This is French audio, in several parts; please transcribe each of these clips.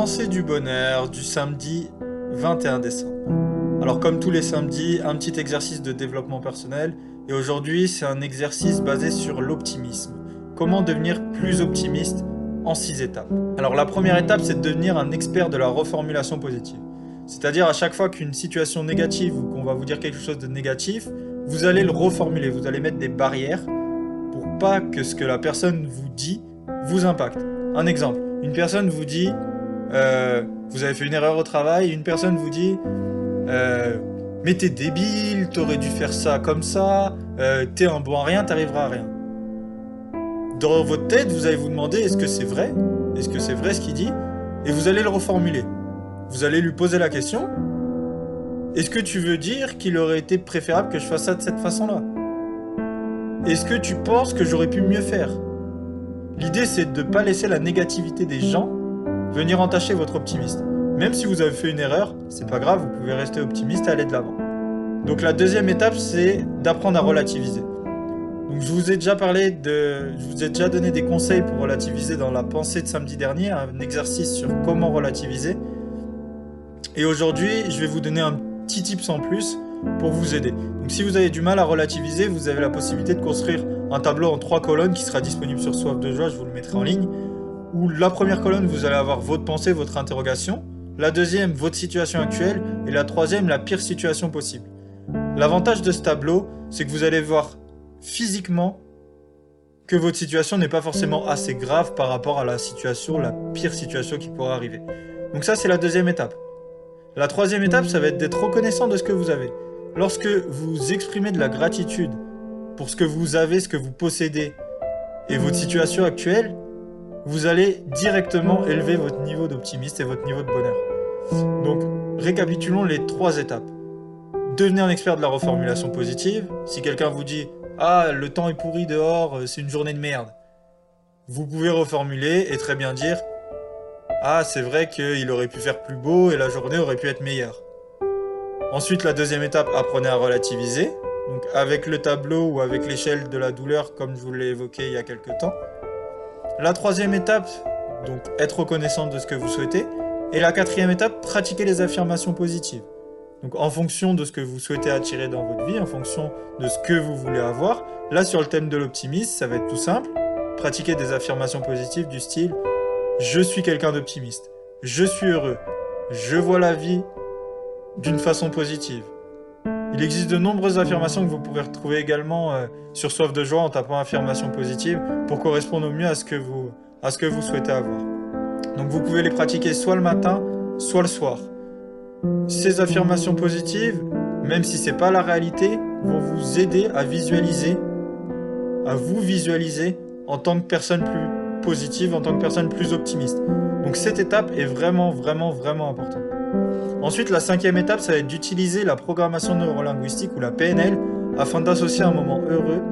pensée du bonheur du samedi 21 décembre. Alors comme tous les samedis, un petit exercice de développement personnel et aujourd'hui c'est un exercice basé sur l'optimisme. Comment devenir plus optimiste en 6 étapes. Alors la première étape c'est de devenir un expert de la reformulation positive. C'est-à-dire à chaque fois qu'une situation négative ou qu'on va vous dire quelque chose de négatif, vous allez le reformuler, vous allez mettre des barrières pour pas que ce que la personne vous dit vous impacte. Un exemple, une personne vous dit euh, vous avez fait une erreur au travail, une personne vous dit euh, mais t'es débile, t'aurais dû faire ça comme ça, euh, t'es un bon à rien, t'arriveras à rien. Dans votre tête, vous allez vous demander est-ce que c'est vrai? Est-ce que c'est vrai ce qu'il dit? Et vous allez le reformuler. Vous allez lui poser la question est-ce que tu veux dire qu'il aurait été préférable que je fasse ça de cette façon-là? Est-ce que tu penses que j'aurais pu mieux faire? L'idée, c'est de ne pas laisser la négativité des gens venir entacher votre optimisme. Même si vous avez fait une erreur, c'est pas grave, vous pouvez rester optimiste et aller de l'avant. Donc la deuxième étape, c'est d'apprendre à relativiser. Donc je vous ai déjà parlé de, je vous ai déjà donné des conseils pour relativiser dans la pensée de samedi dernier, un exercice sur comment relativiser. Et aujourd'hui, je vais vous donner un petit tips en plus pour vous aider. Donc si vous avez du mal à relativiser, vous avez la possibilité de construire un tableau en trois colonnes qui sera disponible sur Soif de joie, je vous le mettrai en ligne où la première colonne, vous allez avoir votre pensée, votre interrogation, la deuxième, votre situation actuelle, et la troisième, la pire situation possible. L'avantage de ce tableau, c'est que vous allez voir physiquement que votre situation n'est pas forcément assez grave par rapport à la situation, la pire situation qui pourrait arriver. Donc ça, c'est la deuxième étape. La troisième étape, ça va être d'être reconnaissant de ce que vous avez. Lorsque vous exprimez de la gratitude pour ce que vous avez, ce que vous possédez, et votre situation actuelle, vous allez directement élever votre niveau d'optimisme et votre niveau de bonheur. Donc, récapitulons les trois étapes. Devenez un expert de la reformulation positive. Si quelqu'un vous dit « Ah, le temps est pourri dehors, euh, c'est une journée de merde », vous pouvez reformuler et très bien dire « Ah, c'est vrai qu'il aurait pu faire plus beau et la journée aurait pu être meilleure ». Ensuite, la deuxième étape, apprenez à relativiser. Donc, avec le tableau ou avec l'échelle de la douleur, comme je vous l'ai évoqué il y a quelques temps. La troisième étape, donc être reconnaissant de ce que vous souhaitez. Et la quatrième étape, pratiquer les affirmations positives. Donc en fonction de ce que vous souhaitez attirer dans votre vie, en fonction de ce que vous voulez avoir. Là sur le thème de l'optimisme, ça va être tout simple. Pratiquer des affirmations positives du style « Je suis quelqu'un d'optimiste. Je suis heureux. Je vois la vie d'une façon positive. » Il existe de nombreuses affirmations que vous pourrez retrouver également euh, sur Soif de joie en tapant affirmation positive pour correspondre au mieux à ce que vous, à ce que vous souhaitez avoir. Donc vous pouvez les pratiquer soit le matin, soit le soir. Ces affirmations positives, même si ce n'est pas la réalité, vont vous aider à visualiser, à vous visualiser en tant que personne plus positive, en tant que personne plus optimiste. Donc cette étape est vraiment, vraiment, vraiment importante. Ensuite, la cinquième étape, ça va être d'utiliser la programmation neurolinguistique ou la PNL afin d'associer un moment heureux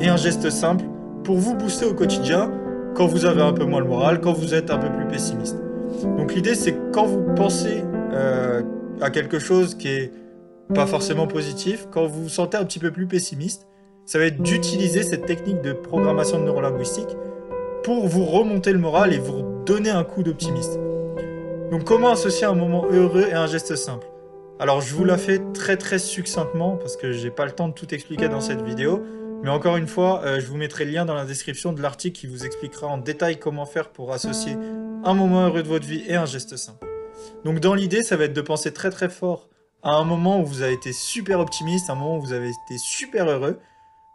et un geste simple pour vous booster au quotidien quand vous avez un peu moins le moral, quand vous êtes un peu plus pessimiste. Donc l'idée, c'est quand vous pensez euh, à quelque chose qui est pas forcément positif, quand vous vous sentez un petit peu plus pessimiste, ça va être d'utiliser cette technique de programmation neurolinguistique pour vous remonter le moral et vous donner un coup d'optimisme. Donc comment associer un moment heureux et un geste simple? Alors je vous la fais très très succinctement parce que j'ai pas le temps de tout expliquer dans cette vidéo. Mais encore une fois, euh, je vous mettrai le lien dans la description de l'article qui vous expliquera en détail comment faire pour associer un moment heureux de votre vie et un geste simple. Donc dans l'idée, ça va être de penser très très fort à un moment où vous avez été super optimiste, un moment où vous avez été super heureux,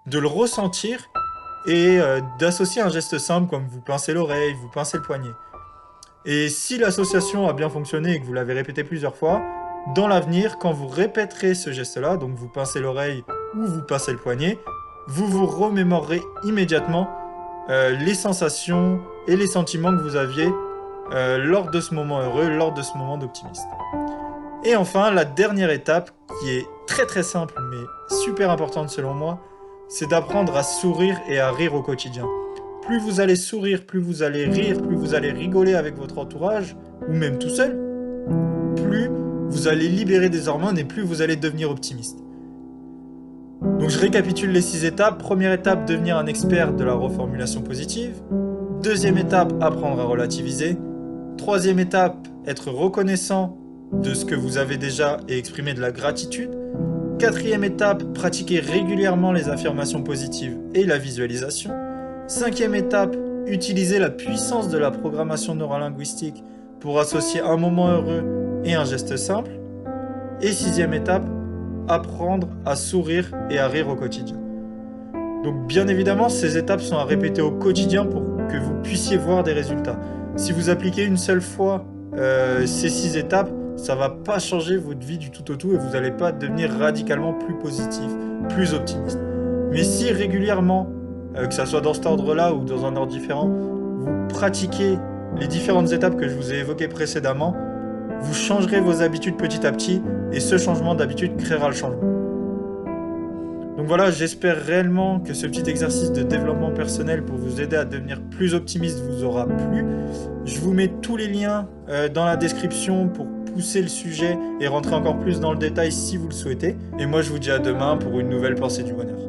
de le ressentir et euh, d'associer un geste simple comme vous pincez l'oreille, vous pincez le poignet. Et si l'association a bien fonctionné et que vous l'avez répété plusieurs fois, dans l'avenir, quand vous répéterez ce geste-là, donc vous pincez l'oreille ou vous pincez le poignet, vous vous remémorerez immédiatement euh, les sensations et les sentiments que vous aviez euh, lors de ce moment heureux, lors de ce moment d'optimisme. Et enfin, la dernière étape, qui est très très simple mais super importante selon moi, c'est d'apprendre à sourire et à rire au quotidien plus vous allez sourire, plus vous allez rire, plus vous allez rigoler avec votre entourage, ou même tout seul, plus vous allez libérer des hormones et plus vous allez devenir optimiste. Donc je récapitule les six étapes. Première étape, devenir un expert de la reformulation positive. Deuxième étape, apprendre à relativiser. Troisième étape, être reconnaissant de ce que vous avez déjà et exprimer de la gratitude. Quatrième étape, pratiquer régulièrement les affirmations positives et la visualisation. Cinquième étape, utiliser la puissance de la programmation neurolinguistique pour associer un moment heureux et un geste simple. Et sixième étape, apprendre à sourire et à rire au quotidien. Donc bien évidemment, ces étapes sont à répéter au quotidien pour que vous puissiez voir des résultats. Si vous appliquez une seule fois euh, ces six étapes, ça va pas changer votre vie du tout au tout et vous n'allez pas devenir radicalement plus positif, plus optimiste. Mais si régulièrement, euh, que ça soit dans cet ordre-là ou dans un ordre différent, vous pratiquez les différentes étapes que je vous ai évoquées précédemment, vous changerez vos habitudes petit à petit et ce changement d'habitude créera le changement. Donc voilà, j'espère réellement que ce petit exercice de développement personnel pour vous aider à devenir plus optimiste vous aura plu. Je vous mets tous les liens euh, dans la description pour pousser le sujet et rentrer encore plus dans le détail si vous le souhaitez. Et moi je vous dis à demain pour une nouvelle pensée du bonheur.